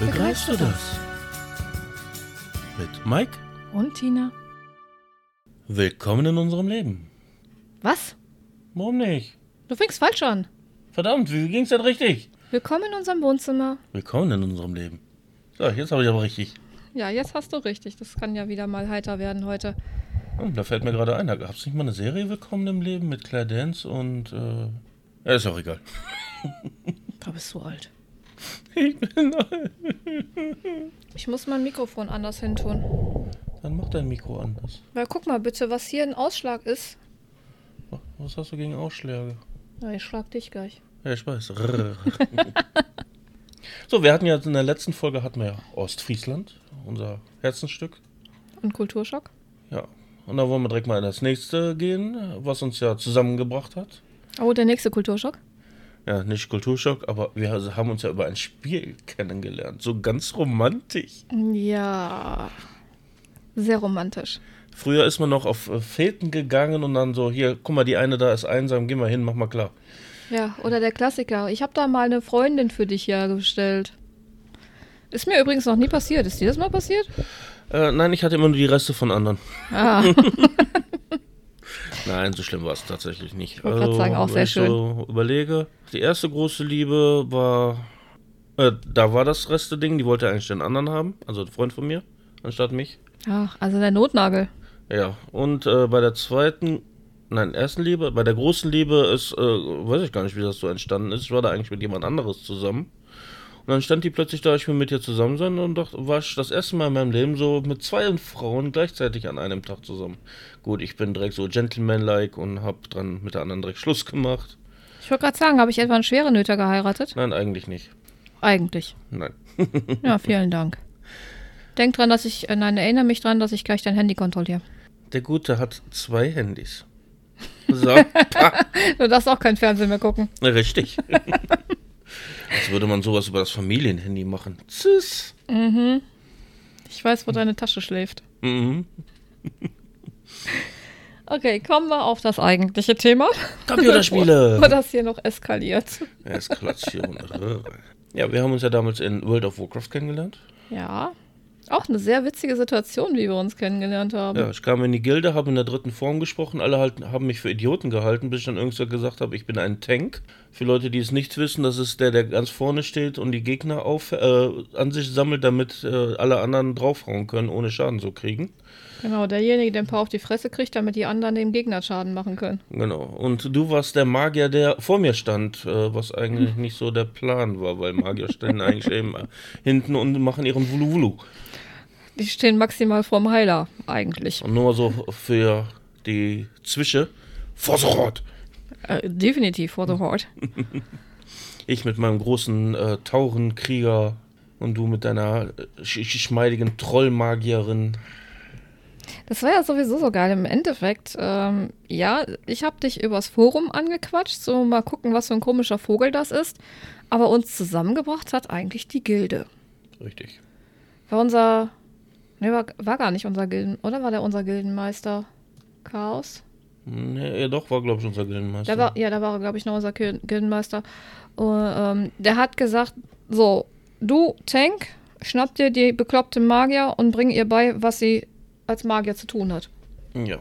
Begreifst du das? Mit Mike. Und Tina? Willkommen in unserem Leben. Was? Warum nicht? Du fängst falsch an. Verdammt, wie ging's denn richtig? Willkommen in unserem Wohnzimmer. Willkommen in unserem Leben. So, jetzt habe ich aber richtig. Ja, jetzt hast du richtig. Das kann ja wieder mal heiter werden heute. Oh, da fällt mir gerade ein, da gab es nicht mal eine Serie Willkommen im Leben mit Claire Dance und äh, ja, ist auch egal. Da bist du alt. Ich bin alt. Ich muss mein Mikrofon anders hin tun. Dann mach dein Mikro anders. Weil guck mal bitte, was hier ein Ausschlag ist. Was hast du gegen Ausschläge? Ja, ich schlag dich gleich. Ja, ich weiß. So, wir hatten ja in der letzten Folge hatten wir ja Ostfriesland, unser Herzensstück. Und Kulturschock? Ja. Und da wollen wir direkt mal in das nächste gehen, was uns ja zusammengebracht hat. Oh, der nächste Kulturschock? Ja, nicht Kulturschock, aber wir haben uns ja über ein Spiel kennengelernt. So ganz romantisch. Ja. Sehr romantisch. Früher ist man noch auf äh, Feten gegangen und dann so, hier, guck mal, die eine da ist einsam, geh mal hin, mach mal klar. Ja, oder der Klassiker. Ich habe da mal eine Freundin für dich hergestellt. Ist mir übrigens noch nie passiert. Ist dir das mal passiert? Äh, nein, ich hatte immer nur die Reste von anderen. Ah, Nein, so schlimm war es tatsächlich nicht. Ich wollte grad sagen, auch wenn sehr ich So überlege, die erste große Liebe war, äh, da war das Reste-Ding, die wollte eigentlich den anderen haben, also ein Freund von mir, anstatt mich. Ach, also der Notnagel. Ja, und äh, bei der zweiten, nein, ersten Liebe, bei der großen Liebe ist, äh, weiß ich gar nicht, wie das so entstanden ist. Ich war da eigentlich mit jemand anderes zusammen. Und dann stand die plötzlich da, ich will mit dir zusammen sein und dachte, war ich das erste Mal in meinem Leben so mit zwei Frauen gleichzeitig an einem Tag zusammen. Gut, ich bin direkt so gentleman-like und hab dran mit der anderen direkt Schluss gemacht. Ich wollte gerade sagen, habe ich etwa einen schweren Nöter geheiratet? Nein, eigentlich nicht. Eigentlich. Nein. Ja, vielen Dank. Denk dran, dass ich, äh, nein, erinnere mich dran, dass ich gleich dein Handy kontrolliere. Der Gute hat zwei Handys. So, Du darfst auch kein Fernsehen mehr gucken. richtig. Als würde man sowas über das Familienhandy machen. Tschüss. Ich weiß, wo deine Tasche schläft. Mhm. Okay, kommen wir auf das eigentliche Thema. Computerspiele. Bevor das hier noch eskaliert. Eskalation. Ja, wir haben uns ja damals in World of Warcraft kennengelernt. Ja. Auch eine sehr witzige Situation, wie wir uns kennengelernt haben. Ja, ich kam in die Gilde, habe in der dritten Form gesprochen. Alle halt, haben mich für Idioten gehalten, bis ich dann irgendwann gesagt habe, ich bin ein Tank. Für Leute, die es nicht wissen, das ist der, der ganz vorne steht und die Gegner auf, äh, an sich sammelt, damit äh, alle anderen draufhauen können, ohne Schaden zu kriegen. Genau, derjenige, der ein paar auf die Fresse kriegt, damit die anderen dem Gegner Schaden machen können. Genau. Und du warst der Magier, der vor mir stand, äh, was eigentlich nicht so der Plan war, weil Magier stehen eigentlich eben hinten und machen ihren Wulu-Wulu. Die stehen maximal vorm Heiler, eigentlich. Und nur so für die Zwische. Vorsorot! Äh, definitiv for the Horde. Ich mit meinem großen äh, Taurenkrieger und du mit deiner äh, sch geschmeidigen Trollmagierin. Das war ja sowieso so geil. Im Endeffekt, ähm, ja, ich habe dich übers Forum angequatscht, so mal gucken, was für ein komischer Vogel das ist. Aber uns zusammengebracht hat eigentlich die Gilde. Richtig. War unser. Ne, war, war gar nicht unser Gilden. Oder war der unser Gildenmeister? Chaos? Nee, ja, doch, war, glaube ich, unser Gildenmeister. Der war, ja, da war, glaube ich, noch unser Gil- Gildenmeister. Und, ähm, der hat gesagt: So, du, Tank, schnapp dir die bekloppte Magier und bring ihr bei, was sie als Magier zu tun hat. ja.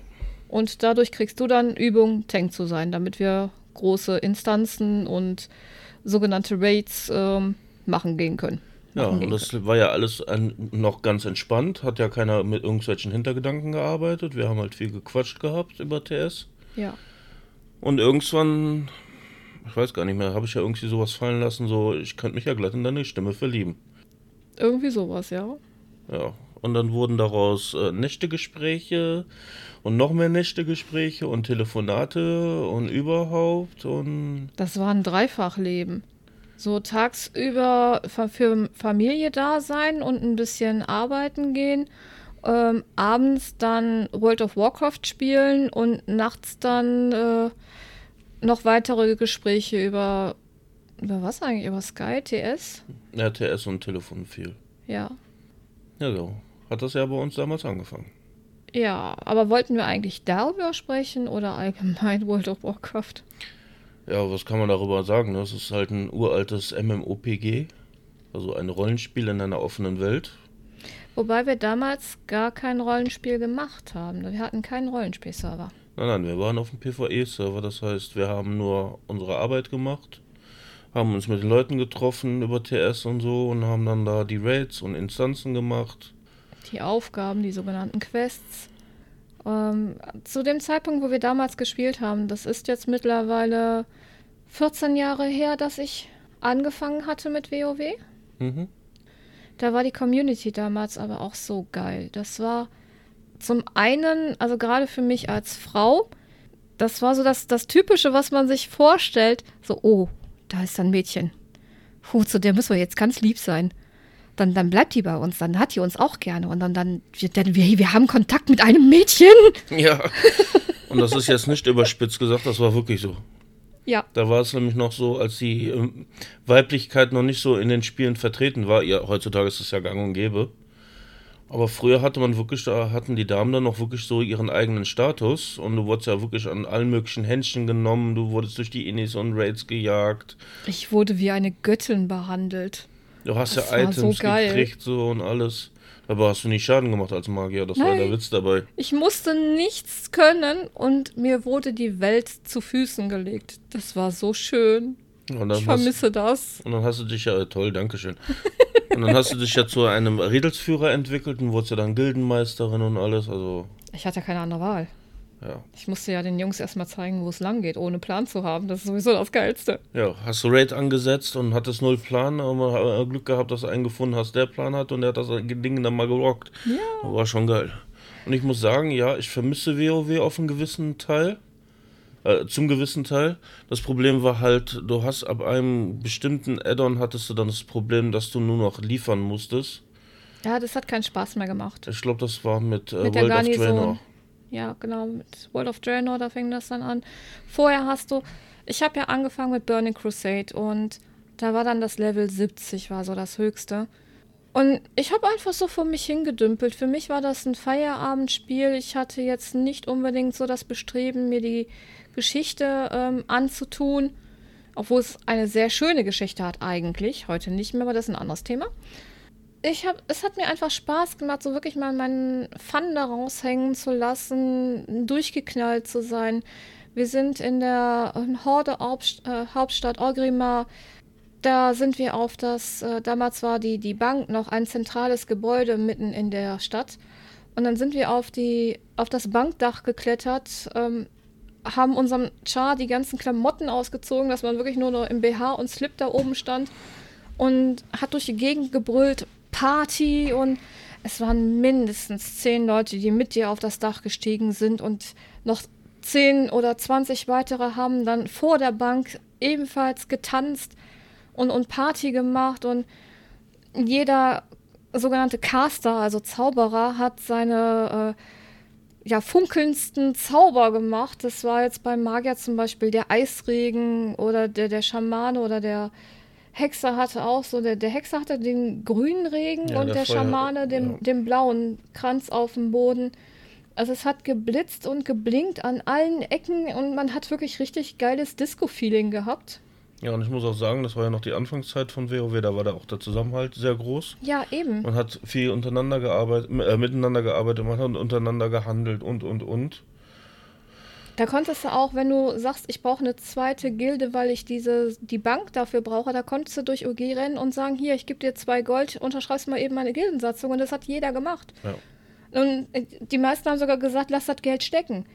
Und dadurch kriegst du dann Übung, Tank zu sein, damit wir große Instanzen und sogenannte Raids ähm, machen gehen können. Ja, und das war ja alles ein, noch ganz entspannt. Hat ja keiner mit irgendwelchen Hintergedanken gearbeitet. Wir haben halt viel gequatscht gehabt über TS. können. Ja. Und irgendwann, ich weiß gar nicht mehr, habe ich ja irgendwie sowas fallen lassen, so, ich könnte mich ja glatt in deine Stimme verlieben. Irgendwie sowas, ja. Ja. Und dann wurden daraus äh, Nächtegespräche und noch mehr Nächtegespräche und Telefonate und überhaupt und Das war ein Dreifachleben. So tagsüber für Familie da sein und ein bisschen arbeiten gehen. Ähm, abends dann World of Warcraft spielen und nachts dann äh, noch weitere Gespräche über, über was eigentlich? Über Sky, TS? RTS und Telefon viel. Ja. Ja, so. Hat das ja bei uns damals angefangen. Ja, aber wollten wir eigentlich darüber sprechen oder allgemein World of Warcraft? Ja, was kann man darüber sagen? Das ist halt ein uraltes MMOPG. Also ein Rollenspiel in einer offenen Welt. Wobei wir damals gar kein Rollenspiel gemacht haben. Wir hatten keinen Rollenspielserver. Nein, nein, wir waren auf dem PvE-Server. Das heißt, wir haben nur unsere Arbeit gemacht, haben uns mit den Leuten getroffen über TS und so und haben dann da die Raids und Instanzen gemacht. Die Aufgaben, die sogenannten Quests. Ähm, zu dem Zeitpunkt, wo wir damals gespielt haben, das ist jetzt mittlerweile 14 Jahre her, dass ich angefangen hatte mit WoW. Mhm. Da war die Community damals aber auch so geil. Das war zum einen, also gerade für mich als Frau, das war so das, das Typische, was man sich vorstellt. So, oh, da ist ein Mädchen. Puh, zu der müssen wir jetzt ganz lieb sein. Dann, dann bleibt die bei uns, dann hat die uns auch gerne. Und dann, dann, wir, dann wir, wir haben Kontakt mit einem Mädchen. Ja. Und das ist jetzt nicht überspitzt gesagt, das war wirklich so. Ja. Da war es nämlich noch so, als die ähm, Weiblichkeit noch nicht so in den Spielen vertreten war. Ja, heutzutage ist es ja gang und gäbe. Aber früher hatte man wirklich, da hatten die Damen dann noch wirklich so ihren eigenen Status und du wurdest ja wirklich an allen möglichen Händchen genommen, du wurdest durch die Innis und Raids gejagt. Ich wurde wie eine Göttin behandelt. Du hast das ja Items so gekriegt so und alles. Aber hast du nicht Schaden gemacht als Magier, das Nein. war der Witz dabei. Ich musste nichts können und mir wurde die Welt zu Füßen gelegt. Das war so schön. ich vermisse hast, das. Und dann hast du dich ja, toll, Dankeschön. Und dann hast du dich ja zu einem Redelsführer entwickelt und wurdest ja dann Gildenmeisterin und alles. Also. Ich hatte ja keine andere Wahl. Ja. Ich musste ja den Jungs erstmal zeigen, wo es lang geht, ohne Plan zu haben. Das ist sowieso das Geilste. Ja, hast du Raid angesetzt und hattest null Plan, aber Glück gehabt, dass du einen gefunden hast, der Plan hat und der hat das Ding dann mal gerockt. Ja. War schon geil. Und ich muss sagen, ja, ich vermisse WoW auf einen gewissen Teil. Äh, zum gewissen Teil. Das Problem war halt, du hast ab einem bestimmten Add-on hattest du dann das Problem, dass du nur noch liefern musstest. Ja, das hat keinen Spaß mehr gemacht. Ich glaube, das war mit, äh, mit World of Draenor. Ja, genau, mit World of Draenor, da fing das dann an. Vorher hast du, ich habe ja angefangen mit Burning Crusade und da war dann das Level 70, war so das höchste. Und ich habe einfach so vor mich hingedümpelt. Für mich war das ein Feierabendspiel. Ich hatte jetzt nicht unbedingt so das Bestreben, mir die Geschichte ähm, anzutun. Obwohl es eine sehr schöne Geschichte hat eigentlich. Heute nicht mehr, aber das ist ein anderes Thema. Ich hab, es hat mir einfach Spaß gemacht, so wirklich mal meinen Fun da raushängen zu lassen, durchgeknallt zu sein. Wir sind in der Horde äh, Hauptstadt Orgrimmar. Da sind wir auf das, äh, damals war die, die Bank noch ein zentrales Gebäude mitten in der Stadt. Und dann sind wir auf, die, auf das Bankdach geklettert, ähm, haben unserem Char die ganzen Klamotten ausgezogen, dass man wirklich nur noch im BH und Slip da oben stand und hat durch die Gegend gebrüllt, Party und es waren mindestens zehn Leute, die mit dir auf das Dach gestiegen sind und noch zehn oder zwanzig weitere haben dann vor der Bank ebenfalls getanzt und, und Party gemacht und jeder sogenannte Caster, also Zauberer, hat seine äh, ja, funkelndsten Zauber gemacht. Das war jetzt beim Magier zum Beispiel der Eisregen oder der, der Schamane oder der Hexer hatte auch so, der, der Hexer hatte den grünen Regen ja, und der, der Schamane den, ja. den blauen Kranz auf dem Boden. Also es hat geblitzt und geblinkt an allen Ecken und man hat wirklich richtig geiles Disco-Feeling gehabt. Ja, und ich muss auch sagen, das war ja noch die Anfangszeit von WoW, da war da auch der Zusammenhalt sehr groß. Ja, eben. Man hat viel untereinander gearbeitet, äh, miteinander gearbeitet, man hat untereinander gehandelt und, und, und. Da konntest du auch, wenn du sagst, ich brauche eine zweite Gilde, weil ich diese, die Bank dafür brauche, da konntest du durch OG rennen und sagen, hier, ich gebe dir zwei Gold, unterschreibst mal eben meine Gildensatzung. Und das hat jeder gemacht. Ja. Und äh, die meisten haben sogar gesagt, lass das Geld stecken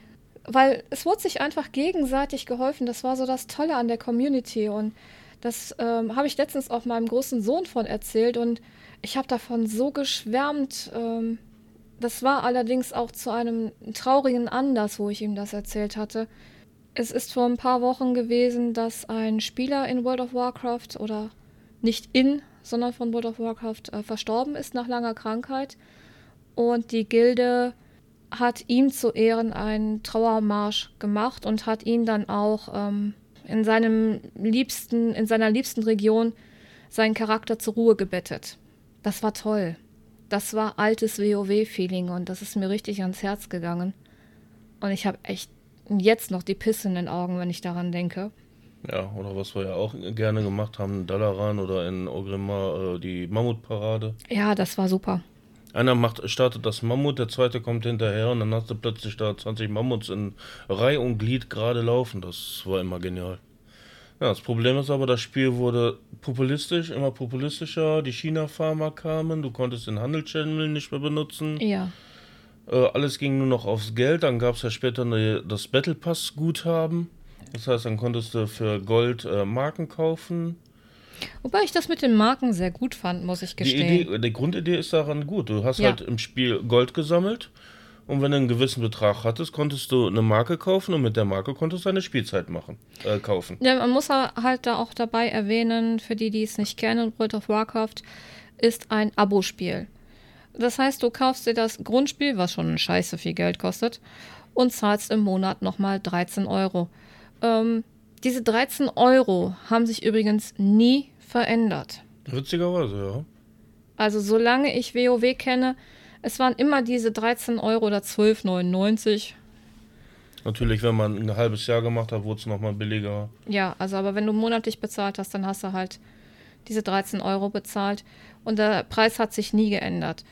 weil es wurde sich einfach gegenseitig geholfen. Das war so das Tolle an der Community und das ähm, habe ich letztens auch meinem großen Sohn von erzählt und ich habe davon so geschwärmt. Ähm, das war allerdings auch zu einem traurigen Anlass, wo ich ihm das erzählt hatte. Es ist vor ein paar Wochen gewesen, dass ein Spieler in World of Warcraft oder nicht in, sondern von World of Warcraft äh, verstorben ist nach langer Krankheit und die Gilde hat ihm zu Ehren einen Trauermarsch gemacht und hat ihn dann auch ähm, in seinem liebsten, in seiner liebsten Region seinen Charakter zur Ruhe gebettet. Das war toll. Das war altes WoW-Feeling und das ist mir richtig ans Herz gegangen. Und ich habe echt jetzt noch die Pisse in den Augen, wenn ich daran denke. Ja, oder was wir ja auch gerne gemacht haben, Dalaran oder in Ogrimmar äh, die Mammutparade. Ja, das war super. Einer macht, startet das Mammut, der zweite kommt hinterher und dann hast du plötzlich da 20 Mammuts in Reihe und Glied gerade laufen. Das war immer genial. Ja, das Problem ist aber, das Spiel wurde populistisch, immer populistischer. Die China-Farmer kamen, du konntest den Handelschannel nicht mehr benutzen. Ja. Äh, alles ging nur noch aufs Geld. Dann gab es ja später eine, das Battle Pass-Guthaben. Das heißt, dann konntest du für Gold äh, Marken kaufen. Wobei ich das mit den Marken sehr gut fand, muss ich Die, gestehen. Idee, die Grundidee ist daran gut. Du hast Ja. halt im Spiel Gold gesammelt und wenn du einen gewissen Betrag hattest, konntest du eine Marke kaufen und mit der Marke konntest du eine Spielzeit machen, äh, kaufen. Ja, man muss halt da auch dabei erwähnen, für die, die es nicht kennen, World of Warcraft ist ein Abo-Spiel. Das heißt, du kaufst dir das Grundspiel, was schon scheiße viel Geld kostet, und zahlst im Monat nochmal 13 Euro. Ähm, diese 13 Euro haben sich übrigens nie verändert. Witzigerweise, ja. Also solange ich WoW kenne, es waren immer diese 13 Euro oder 12,99. Natürlich, wenn man ein halbes Jahr gemacht hat, wurde es nochmal billiger. Ja, also aber wenn du monatlich bezahlt hast, dann hast du halt diese 13 Euro bezahlt und der Preis hat sich nie geändert.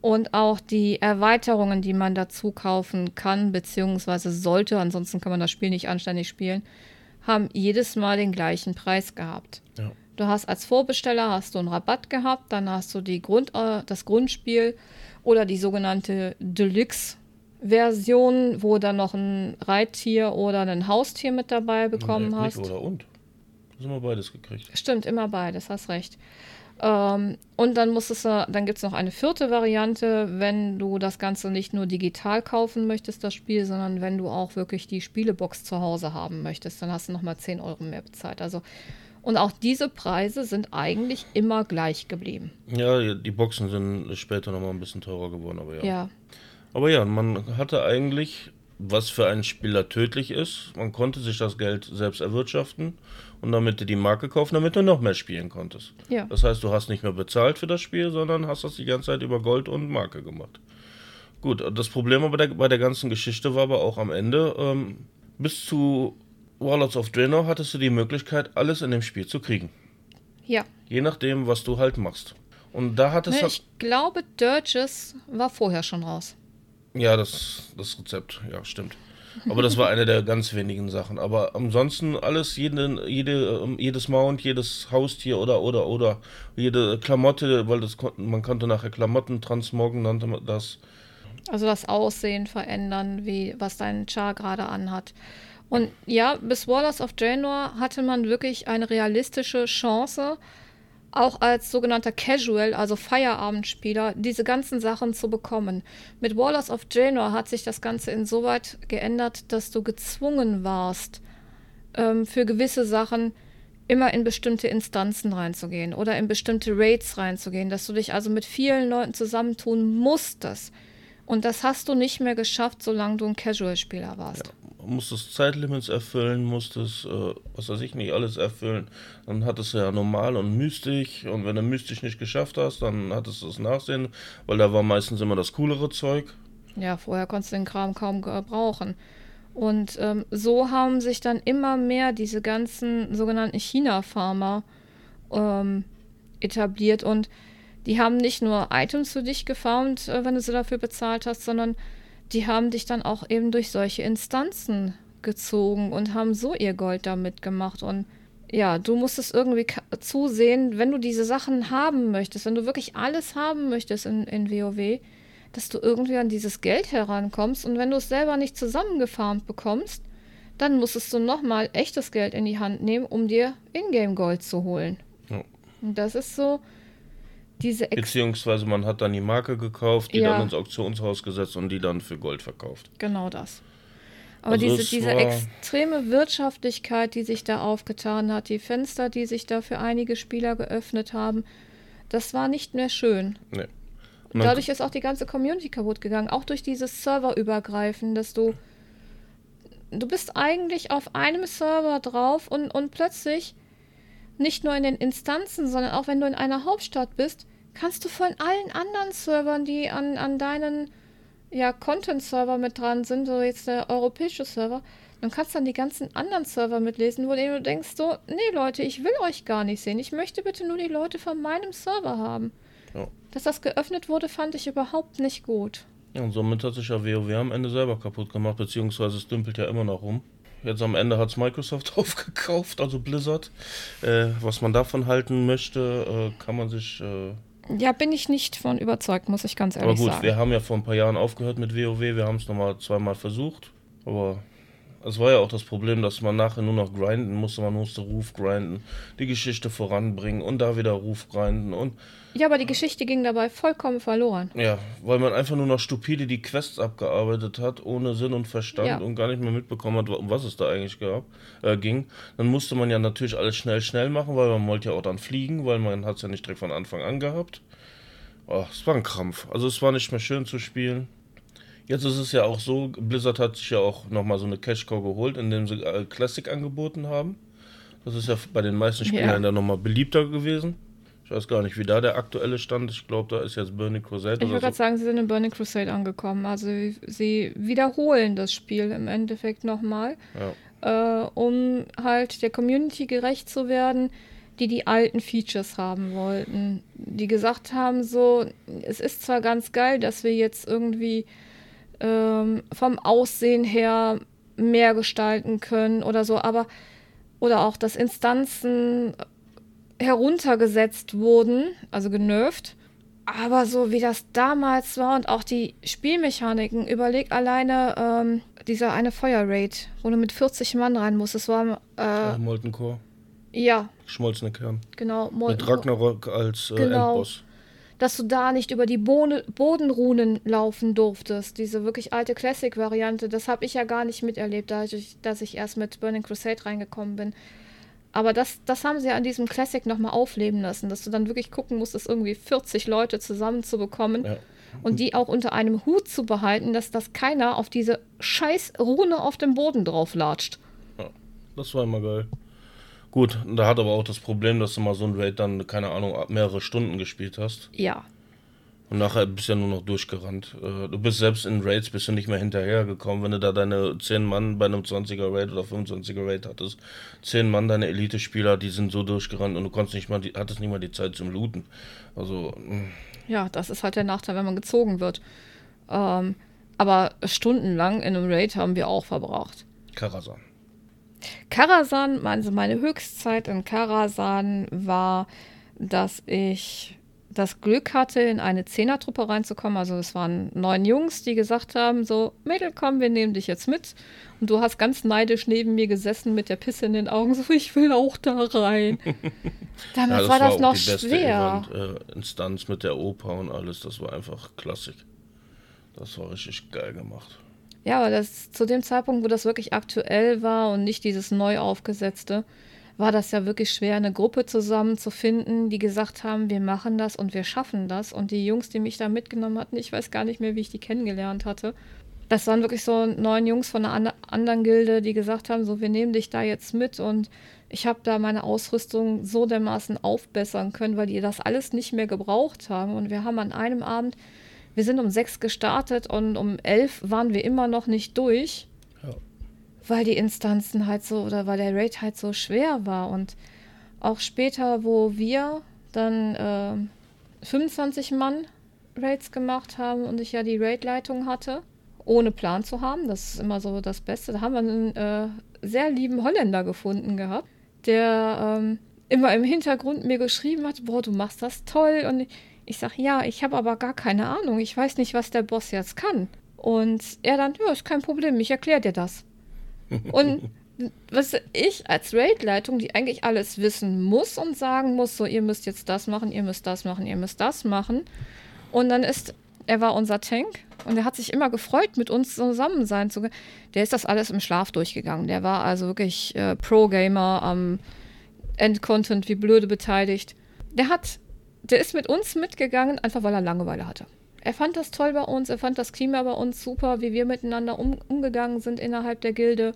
Und auch die Erweiterungen, die man dazu kaufen kann, beziehungsweise sollte, ansonsten kann man das Spiel nicht anständig spielen, haben jedes Mal den gleichen Preis gehabt. Ja. Du hast als Vorbesteller hast du einen Rabatt gehabt, dann hast du die Grund, äh, das Grundspiel oder die sogenannte Deluxe-Version, wo dann noch ein Reittier oder ein Haustier mit dabei bekommen Nee, hast. Nicht oder und. Das haben wir beides gekriegt. Stimmt, immer beides, hast recht. Ähm, und dann musstest du, dann gibt es noch eine vierte Variante, wenn du das Ganze nicht nur digital kaufen möchtest, das Spiel, sondern wenn du auch wirklich die Spielebox zu Hause haben möchtest, dann hast du nochmal 10 Euro mehr bezahlt. Also, und auch diese Preise sind eigentlich immer gleich geblieben. Ja, die Boxen sind später nochmal ein bisschen teurer geworden, aber ja. Ja. Aber ja, man hatte eigentlich, was für einen Spieler tödlich ist, man konnte sich das Geld selbst erwirtschaften und damit du die Marke kaufen, damit du noch mehr spielen konntest. Ja. Das heißt, du hast nicht mehr bezahlt für das Spiel, sondern hast das die ganze Zeit über Gold und Marke gemacht. Gut, das Problem bei der, bei der ganzen Geschichte war aber auch am Ende, ähm, bis zu Warlords of Draenor hattest du die Möglichkeit, alles in dem Spiel zu kriegen. Ja. Je nachdem, was du halt machst. Und da hattest Ne, du... ich glaube, Dirges war vorher schon raus. Ja, das, das Rezept, ja, stimmt. Aber das war eine der ganz wenigen Sachen. Aber ansonsten alles, jede, jede, ähm, jedes Mount, jedes Haustier oder oder oder jede Klamotte, weil das man konnte nachher Klamotten transmoggen, nannte man das. Also das Aussehen verändern, wie was dein Char gerade anhat. Und ja, bis Warlords of Draenor hatte man wirklich eine realistische Chance, auch als sogenannter Casual, also Feierabendspieler, diese ganzen Sachen zu bekommen. Mit Warlords of Draenor hat sich das Ganze insoweit geändert, dass du gezwungen warst, ähm, für gewisse Sachen immer in bestimmte Instanzen reinzugehen oder in bestimmte Raids reinzugehen, dass du dich also mit vielen Leuten zusammentun musstest. Und das hast du nicht mehr geschafft, solange du ein Casual-Spieler warst. Man musstest Zeitlimits erfüllen, musstest, äh, was weiß ich nicht, alles erfüllen. Dann hattest du ja normal und mystisch. Und wenn du mystisch nicht geschafft hast, dann hattest du das Nachsehen, weil da war meistens immer das coolere Zeug. Ja, vorher konntest du den Kram kaum gebrauchen. Und ähm, so haben sich dann immer mehr diese ganzen sogenannten China-Farmer ähm, etabliert und die haben nicht nur Items für dich gefarmt, äh, wenn du sie dafür bezahlt hast, sondern die haben dich dann auch eben durch solche Instanzen gezogen und haben so ihr Gold damit gemacht. Und ja, du musstest irgendwie ka- zusehen, wenn du diese Sachen haben möchtest, wenn du wirklich alles haben möchtest in, in WoW, dass du irgendwie an dieses Geld herankommst. Und wenn du es selber nicht zusammengefarmt bekommst, dann musstest du nochmal echtes Geld in die Hand nehmen, um dir Ingame-Gold zu holen. Ja. Und das ist so diese Ex Beziehungsweise man hat dann die Marke gekauft, die Ja. dann ins Auktionshaus gesetzt und die dann für Gold verkauft. Genau das. Aber Also diese, es diese extreme Wirtschaftlichkeit, die sich da aufgetan hat, die Fenster, die sich da für einige Spieler geöffnet haben, das war nicht mehr schön. Nee. Dadurch ist auch die ganze Community kaputt gegangen. Auch durch dieses Serverübergreifen, dass du. Du bist eigentlich auf einem Server drauf und, und plötzlich, nicht nur in den Instanzen, sondern auch wenn du in einer Hauptstadt bist, kannst du von allen anderen Servern, die an, an deinen ja, Content-Server mit dran sind, so jetzt der europäische Server, Und kannst dann die ganzen anderen Server mitlesen, wo du denkst so, nee Leute, ich will euch gar nicht sehen. Ich möchte bitte nur die Leute von meinem Server haben. Ja. Dass das geöffnet wurde, fand ich überhaupt nicht gut. Ja, und somit hat sich ja WoW am Ende selber kaputt gemacht, beziehungsweise es dümpelt ja immer noch rum. Jetzt am Ende hat es Microsoft aufgekauft, also Blizzard. Äh, was man davon halten möchte, äh, kann man sich. Äh ja, bin ich nicht von überzeugt, muss ich ganz ehrlich sagen. Aber gut, sagen. wir haben ja vor ein paar Jahren aufgehört mit WoW. Wir haben es nochmal zweimal versucht. Aber es war ja auch das Problem, dass man nachher nur noch grinden musste. Man musste Ruf grinden, die Geschichte voranbringen und da wieder Ruf grinden und. Ja, aber die Geschichte ging dabei vollkommen verloren. Ja, weil man einfach nur noch stupide die Quests abgearbeitet hat, ohne Sinn und Verstand ja. und gar nicht mehr mitbekommen hat, um was es da eigentlich gab, äh, ging. Dann musste man ja natürlich alles schnell, schnell machen, weil man wollte ja auch dann fliegen, weil man hat es ja nicht direkt von Anfang an gehabt. Oh, es war ein Krampf. Also es war nicht mehr schön zu spielen. Jetzt ist es ja auch so, Blizzard hat sich ja auch nochmal so eine Cash-Cow geholt, indem sie äh, Classic angeboten haben. Das ist ja bei den meisten Spielern ja. dann nochmal beliebter gewesen. Ich weiß gar nicht, wie da der aktuelle Stand ist. Ich glaube, da ist jetzt Burning Crusade. Ich würde gerade so. sagen, sie sind in Burning Crusade angekommen. Also sie wiederholen das Spiel im Endeffekt nochmal, ja. äh, um halt der Community gerecht zu werden, die die alten Features haben wollten. Die gesagt haben, so, es ist zwar ganz geil, dass wir jetzt irgendwie ähm, vom Aussehen her mehr gestalten können oder so, aber oder auch, dass Instanzen heruntergesetzt wurden, also genervt. Aber so wie das damals war und auch die Spielmechaniken, überleg alleine ähm, dieser eine Feuerraid, wo du mit 40 Mann rein musst. Das war äh, Molten Core. Ja. Geschmolzene Kern. Genau, Molten Mit Ragnarok als äh, genau. Endboss dass du da nicht über die Bohne, Bodenrunen laufen durftest. Diese wirklich alte Classic-Variante, das habe ich ja gar nicht miterlebt, dadurch, dass ich erst mit Burning Crusade reingekommen bin. Aber das, das haben sie an diesem Classic nochmal aufleben lassen, dass du dann wirklich gucken musstest, irgendwie 40 Leute zusammenzubekommen ja. und die auch unter einem Hut zu behalten, dass das keiner auf diese scheiß Rune auf dem Boden drauf latscht. Ja, das war immer geil. Gut, da hat aber auch das Problem, dass du mal so ein Raid dann, keine Ahnung, mehrere Stunden gespielt hast. Ja. Und nachher bist du ja nur noch durchgerannt. Äh, du bist selbst in Raids bist du nicht mehr hinterhergekommen, wenn du da deine 10 Mann bei einem 20er Raid oder 25er Raid hattest. 10 Mann, deine Elite-Spieler, die sind so durchgerannt und du konntest nicht mal, die, hattest nicht mal die Zeit zum Looten. Also. Mm. Ja, das ist halt der Nachteil, wenn man gezogen wird. Ähm, aber stundenlang in einem Raid haben wir auch verbracht. Karasan. Karasan, also meine Höchstzeit in Karasan war, dass ich das Glück hatte, in eine Zehnertruppe reinzukommen. Also es waren neun Jungs, die gesagt haben, so, Mädel, komm, wir nehmen dich jetzt mit. Und du hast ganz neidisch neben mir gesessen mit der Pisse in den Augen, so, ich will auch da rein. Damals ja, war das war noch schwer. Event, äh, Instanz mit der Oper und alles, das war einfach Klassik. Das war richtig geil gemacht. Ja, aber das, zu dem Zeitpunkt, wo das wirklich aktuell war und nicht dieses neu aufgesetzte, war das ja wirklich schwer, eine Gruppe zusammenzufinden, die gesagt haben, wir machen das und wir schaffen das. Und die Jungs, die mich da mitgenommen hatten, ich weiß gar nicht mehr, wie ich die kennengelernt hatte. Das waren wirklich so neun Jungs von einer anderen Gilde, die gesagt haben, so, wir nehmen dich da jetzt mit und ich habe da meine Ausrüstung so dermaßen aufbessern können, weil die das alles nicht mehr gebraucht haben. Und wir haben an einem Abend wir sind um sechs gestartet und um elf waren wir immer noch nicht durch, ja. weil die Instanzen halt so oder weil der Raid halt so schwer war. Und auch später, wo wir dann äh, 25 Mann Raids gemacht haben und ich ja die Raid-Leitung hatte, ohne Plan zu haben, das ist immer so das Beste. Da haben wir einen äh, sehr lieben Holländer gefunden gehabt, der ähm, immer im Hintergrund mir geschrieben hat, boah, du machst das toll und ich, sage, ja, ich habe aber gar keine Ahnung. Ich weiß nicht, was der Boss jetzt kann. Und er dann, ja, ist kein Problem, ich erkläre dir das. Und was ich als Raid-Leitung, die eigentlich alles wissen muss und sagen muss, so, ihr müsst jetzt das machen, ihr müsst das machen, ihr müsst das machen. Und dann ist, er war unser Tank und er hat sich immer gefreut, mit uns zusammen sein zu können. Der ist das alles im Schlaf durchgegangen. Der war also wirklich äh, Pro-Gamer am Endcontent wie blöde beteiligt. Der hat der ist mit uns mitgegangen, einfach weil er Langeweile hatte. Er fand das toll bei uns, er fand das Klima bei uns super, wie wir miteinander um, umgegangen sind innerhalb der Gilde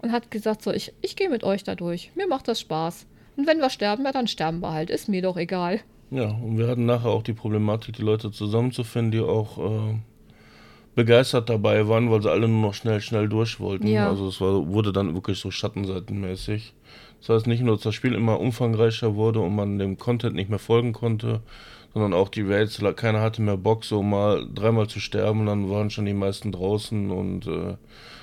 und hat gesagt, so, ich, ich gehe mit euch da durch, mir macht das Spaß. Und wenn wir sterben, ja, dann sterben wir halt, ist mir doch egal. Ja, und wir hatten nachher auch die Problematik, die Leute zusammenzufinden, die auch äh, begeistert dabei waren, weil sie alle nur noch schnell, schnell durch wollten. Ja. Also es war, wurde dann wirklich so schattenseitenmäßig. Das heißt nicht nur, dass das Spiel immer umfangreicher wurde und man dem Content nicht mehr folgen konnte, sondern auch die Raids, keiner hatte mehr Bock, so mal dreimal zu sterben, dann waren schon die meisten draußen und äh,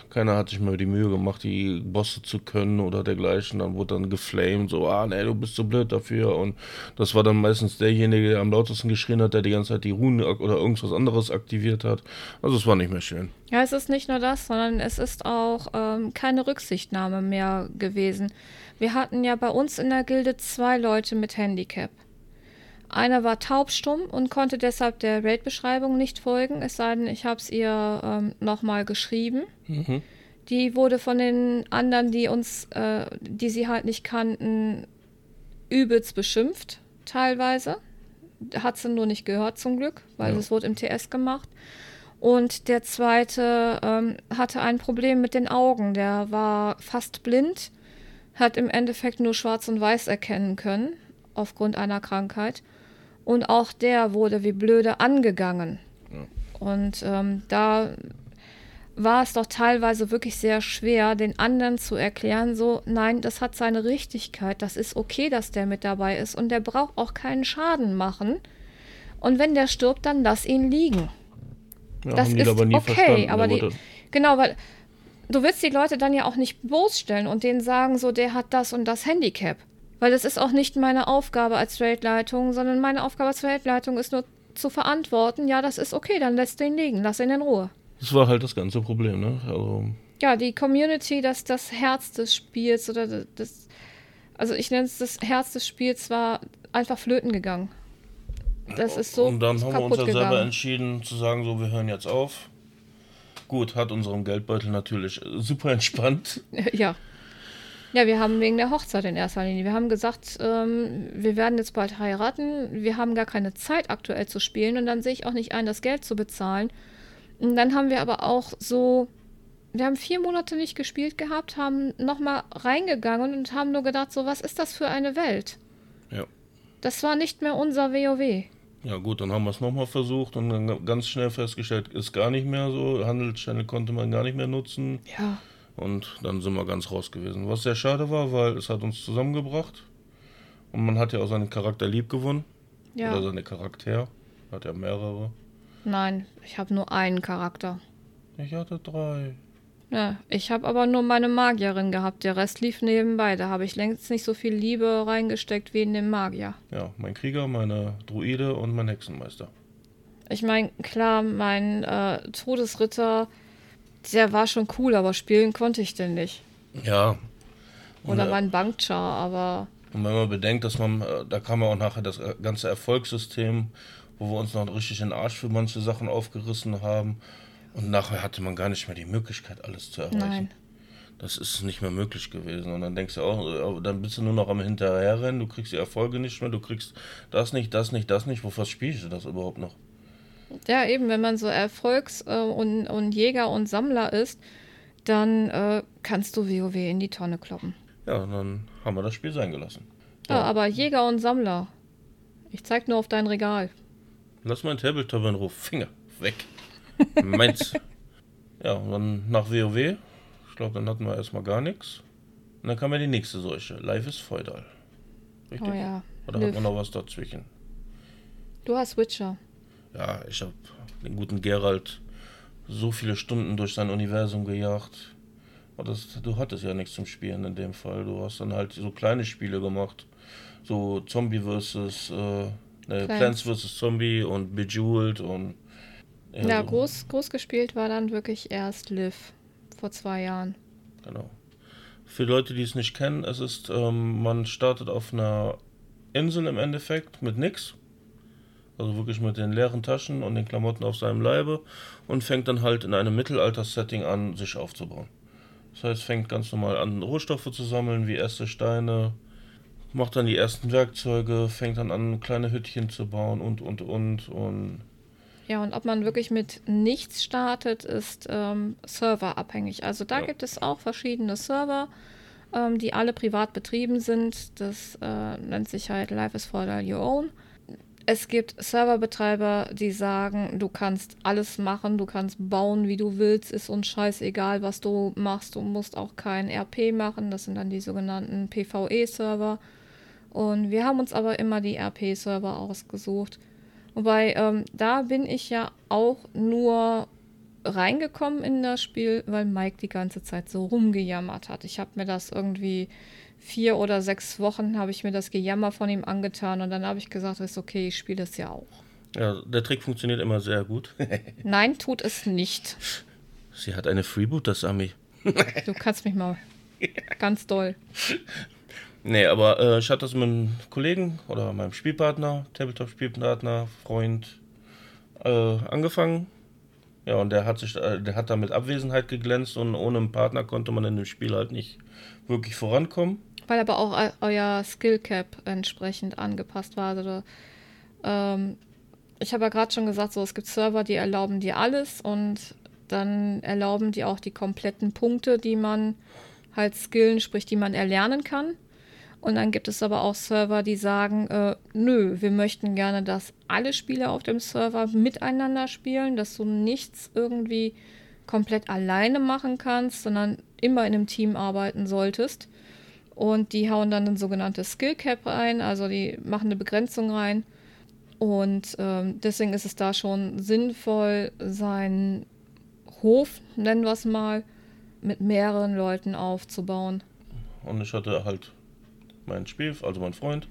keiner hat sich mehr die Mühe gemacht, die Bosse zu können oder dergleichen. Dann wurde dann geflamed, so, ah, nee, du bist so blöd dafür. Und das war dann meistens derjenige, der am lautesten geschrien hat, der die ganze Zeit die Runen oder irgendwas anderes aktiviert hat. Also es war nicht mehr schön. Ja, es ist nicht nur das, sondern es ist auch ähm, keine Rücksichtnahme mehr gewesen. Wir hatten ja bei uns in der Gilde zwei Leute mit Handicap. Einer war taubstumm und konnte deshalb der Raid-Beschreibung nicht folgen, es sei denn, ich habe es ihr ähm, nochmal geschrieben. Mhm. Die wurde von den anderen, die uns, äh, die sie halt nicht kannten, übelst beschimpft, teilweise. Hat sie nur nicht gehört zum Glück, weil Ja. es wurde im TS gemacht. Und der zweite ähm, hatte ein Problem mit den Augen. Der war fast blind, hat im Endeffekt nur schwarz und weiß erkennen können, aufgrund einer Krankheit. Und auch der wurde wie blöde angegangen. Und ähm, da war es doch teilweise wirklich sehr schwer, den anderen zu erklären, so, nein, das hat seine Richtigkeit, das ist okay, dass der mit dabei ist und der braucht auch keinen Schaden machen. Und wenn der stirbt, dann lass ihn liegen. Ja, Das ist aber okay, verstanden. aber die, genau, weil du willst die Leute dann ja auch nicht bloßstellen und denen sagen, so, der hat das und das Handicap. Weil das ist auch nicht meine Aufgabe als Raidleitung, sondern meine Aufgabe als Raidleitung ist nur zu verantworten, ja, das ist okay, dann lässt du ihn liegen, lass ihn in Ruhe. Das war halt das ganze Problem, ne? Also, Ja, die Community, das das Herz des Spiels oder das- also ich nenne es das Herz des Spiels war einfach flöten gegangen. Das ist so und dann haben wir uns ja selber entschieden zu sagen, so, wir hören jetzt auf. Gut, hat unserem Geldbeutel natürlich äh, super entspannt. Ja. Ja, wir haben wegen der Hochzeit in erster Linie. Wir haben gesagt, ähm, wir werden jetzt bald heiraten. Wir haben gar keine Zeit aktuell zu spielen und dann sehe ich auch nicht ein, das Geld zu bezahlen. Und dann haben wir aber auch so, wir haben vier Monate nicht gespielt gehabt, haben nochmal reingegangen und haben nur gedacht, so, was ist das für eine Welt? Ja. Das war nicht mehr unser WoW. Ja gut, dann haben wir es nochmal versucht und dann ganz schnell festgestellt, ist gar nicht mehr so. Handelschannel konnte man gar nicht mehr nutzen. Ja. Und dann sind wir ganz raus gewesen. Was sehr schade war, weil es hat uns zusammengebracht. Und man hat ja auch seinen Charakter lieb gewonnen. Oder Ja. seine Charakter. Hat ja mehrere. Nein, ich habe nur einen Charakter. Ich hatte drei. Ja, ich habe aber nur meine Magierin gehabt. Der Rest lief nebenbei. Da habe ich längst nicht so viel Liebe reingesteckt wie in den Magier. Ja, mein Krieger, meine Druide und mein Hexenmeister. Ich meine, klar, mein äh, Todesritter, der war schon cool, aber spielen konnte ich den nicht. Ja. Und, Oder äh, mein Bankchar, aber Und wenn man bedenkt, dass man, äh, da kam ja auch nachher das äh, ganze Erfolgssystem, wo wir uns noch richtig den Arsch für manche Sachen aufgerissen haben. Und nachher hatte man gar nicht mehr die Möglichkeit, alles zu erreichen. nein. Das ist nicht mehr möglich gewesen. Und dann denkst du auch, äh, dann bist du nur noch am Hinterherrennen, du kriegst die Erfolge nicht mehr, du kriegst das nicht, das nicht, das nicht. Wofür spielst du das überhaupt noch? Ja, eben, wenn man so Erfolgs- äh, und, und Jäger und Sammler ist, dann äh, kannst du WoW in die Tonne kloppen. Ja, dann haben wir das Spiel sein gelassen. Ja, aber Jäger und Sammler. Ich zeig nur auf dein Regal. Lass mein Tabletop in Ruhe. Finger weg. Meins. Ja, und dann nach WoW. Ich glaube, dann hatten wir erstmal gar nichts. Und dann kam ja die nächste Seuche. Life is Feudal. Richtig? Oh ja. Oder Liv. hat man noch was dazwischen? Du hast Witcher. Ja, ich habe den guten Geralt so viele Stunden durch sein Universum gejagt. Aber das, du hattest ja nichts zum Spielen in dem Fall. Du hast dann halt so kleine Spiele gemacht. So Zombie vs. Äh, ne, Plants. Plants vs. Zombie und Bejeweled und. Ja, so. groß, groß gespielt war dann wirklich erst Liv vor zwei Jahren. Genau. Für Leute, die es nicht kennen, es ist, ähm, man startet auf einer Insel im Endeffekt mit nix. Also wirklich mit den leeren Taschen und den Klamotten auf seinem Leibe und fängt dann halt in einem Mittelalter-Setting an, sich aufzubauen. Das heißt, fängt ganz normal an, Rohstoffe zu sammeln, wie erste Steine, macht dann die ersten Werkzeuge, fängt dann an, kleine Hüttchen zu bauen und, und, und. Und Ja, und ob man wirklich mit nichts startet, ist ähm, serverabhängig. Also da Ja. gibt es auch verschiedene Server, ähm, die alle privat betrieben sind. Das äh, nennt sich halt Life is for Your Own. es gibt Serverbetreiber, die sagen, du kannst alles machen, du kannst bauen, wie du willst, ist uns scheißegal, was du machst. Du musst auch kein RP machen, das sind dann die sogenannten PvE-Server. Und wir haben uns aber immer die RP-Server ausgesucht. Wobei, ähm, da bin ich ja auch nur reingekommen in das Spiel, weil Mike die ganze Zeit so rumgejammert hat. Ich habe mir das irgendwie vier oder sechs Wochen habe ich mir das Gejammer von ihm angetan und dann habe ich gesagt, ist okay, ich spiele das ja auch. Ja, der Trick funktioniert immer sehr gut. Nein, tut es nicht. Sie hat eine Freeboot, das Ami. du kannst mich mal ganz doll. Nee, aber äh, ich hatte das mit einem Kollegen oder meinem Spielpartner, Tabletop-Spielpartner, Freund äh, angefangen. Ja, und der hat sich, äh, der hat da mit Abwesenheit geglänzt und ohne einen Partner konnte man in dem Spiel halt nicht wirklich vorankommen. Weil aber auch euer Skill Cap entsprechend angepasst war. Also, ähm, ich habe ja gerade schon gesagt, so es gibt Server, die erlauben dir alles und dann erlauben die auch die kompletten Punkte, die man halt skillen, sprich die man erlernen kann. Und dann gibt es aber auch Server, die sagen, äh, nö, wir möchten gerne, dass alle Spieler auf dem Server miteinander spielen, dass du nichts irgendwie komplett alleine machen kannst, sondern immer in einem Team arbeiten solltest. Und die hauen dann ein sogenanntes Skill Cap rein, also die machen eine Begrenzung rein. Und ähm, deswegen ist es da schon sinnvoll, seinen Hof, nennen wir es mal, mit mehreren Leuten aufzubauen. Und ich hatte halt mein Spiel, also mein Freund.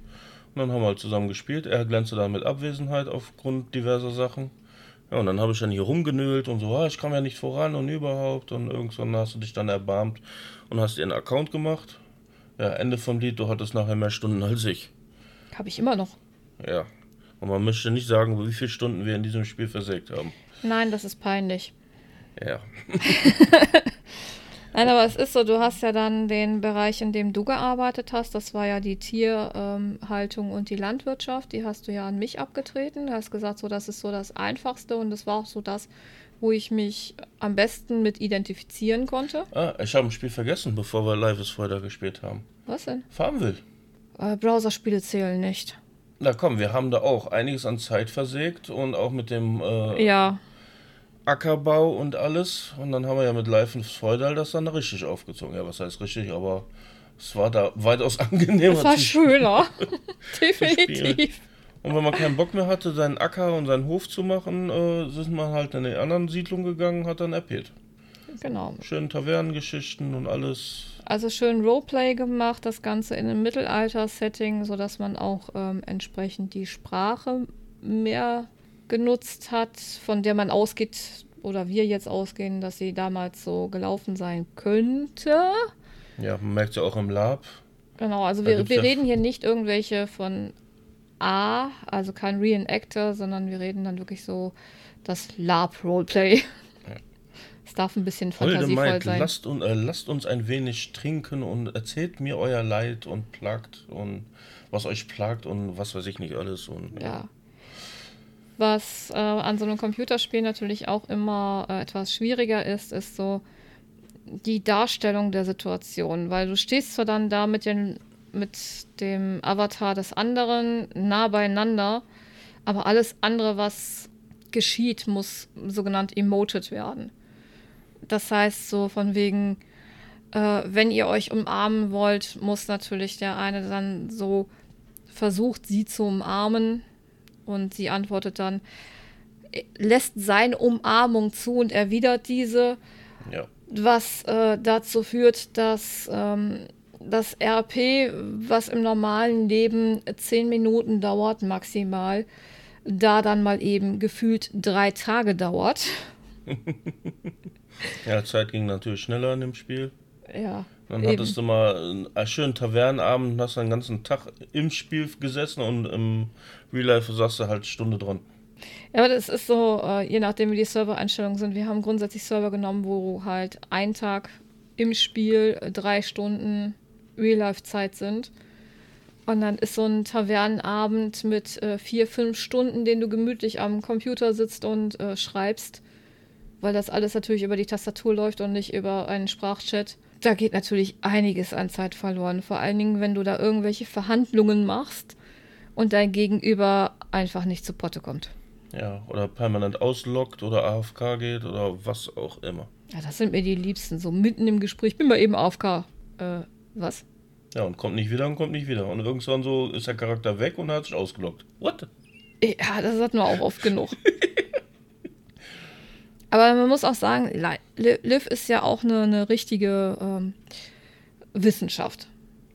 Und dann haben wir halt zusammen gespielt. Er glänzte dann mit Abwesenheit aufgrund diverser Sachen. Ja, und dann habe ich dann hier rumgenölt und so, ah, ich kam ja nicht voran und überhaupt. Und irgendwann hast du dich dann erbarmt und hast dir einen Account gemacht. Ja, Ende vom Lied, du hattest nachher mehr Stunden als ich. Habe ich immer noch. Ja. Und man möchte nicht sagen, wie viele Stunden wir in diesem Spiel versägt haben. Nein, das ist peinlich. Ja. Nein, aber es ist so, du hast ja dann den Bereich, in dem du gearbeitet hast, das war ja die Tierhaltung ähm, und die Landwirtschaft, die hast du ja an mich abgetreten. Du hast gesagt, so das ist so das Einfachste und das war auch so das, wo ich mich am besten mit identifizieren konnte. Ah, ich habe ein Spiel vergessen, bevor wir Live is Freude gespielt haben. Was denn? Farmville. Äh, Browserspiele zählen nicht. Na komm, wir haben da auch einiges an Zeit versägt und auch mit dem äh, ja. Ackerbau und alles. Und dann haben wir ja mit Live in Feudal das dann richtig aufgezogen. Ja, was heißt richtig, aber es war da weitaus angenehmer. Es war schöner. Definitiv. Und wenn man keinen Bock mehr hatte, seinen Acker und seinen Hof zu machen, äh, sind man halt in die anderen Siedlungen gegangen, hat dann erpiert. Genau. Schön Tavernengeschichten und alles. Also schön Roleplay gemacht, das Ganze in einem Mittelalter-Setting, sodass man auch ähm, entsprechend die Sprache mehr genutzt hat, von der man ausgeht oder wir jetzt ausgehen, dass sie damals so gelaufen sein könnte. Ja, man merkt ja auch im Lab. Genau, also wir, wir reden hier nicht irgendwelche von A, also kein Reenactor, sondern wir reden dann wirklich so das Lab-Roleplay. Ja. Es darf ein bisschen fantasievoll Holde Mike, sein. Lasst, äh, lasst uns ein wenig trinken und erzählt mir euer Leid und plagt und was euch plagt und was weiß ich nicht alles. Und, ja. ja. Was äh, an so einem Computerspiel natürlich auch immer äh, etwas schwieriger ist, ist so die Darstellung der Situation, weil du stehst zwar dann da mit, den, mit dem Avatar des anderen nah beieinander, aber alles andere, was geschieht, muss sogenannt emoted werden. Das heißt so von wegen, äh, wenn ihr euch umarmen wollt, muss natürlich der eine dann so versucht, sie zu umarmen, und sie antwortet dann, lässt seine Umarmung zu und erwidert diese, ja. was äh, dazu führt, dass ähm, das RP, was im normalen Leben zehn Minuten dauert maximal, da dann mal eben gefühlt drei Tage dauert. ja, Zeit ging natürlich schneller in dem Spiel. Ja. Dann Eben. hattest du mal einen schönen Tavernenabend und hast den ganzen Tag im Spiel gesessen und im Real Life saß du halt eine Stunde dran. Ja, aber das ist so, äh, je nachdem wie die Server-Einstellungen sind. Wir haben grundsätzlich Server genommen, wo halt ein Tag im Spiel drei Stunden Real-Life-Zeit sind. Und dann ist so ein Tavernenabend mit äh, vier, fünf Stunden, den du gemütlich am Computer sitzt und äh, schreibst, weil das alles natürlich über die Tastatur läuft und nicht über einen Sprachchat da geht natürlich einiges an Zeit verloren. Vor allen Dingen, wenn du da irgendwelche Verhandlungen machst und dein Gegenüber einfach nicht zu Potte kommt. Ja, oder permanent auslockt oder AFK geht oder was auch immer. Ja, das sind mir die Liebsten, so mitten im Gespräch. Bin mal eben AFK. Äh, was? Ja, und kommt nicht wieder und kommt nicht wieder. Und irgendwann so ist der Charakter weg und er hat sich ausgelockt. What? Ja, das hatten wir auch oft genug. Aber man muss auch sagen, Liv ist ja auch eine, eine richtige ähm, Wissenschaft.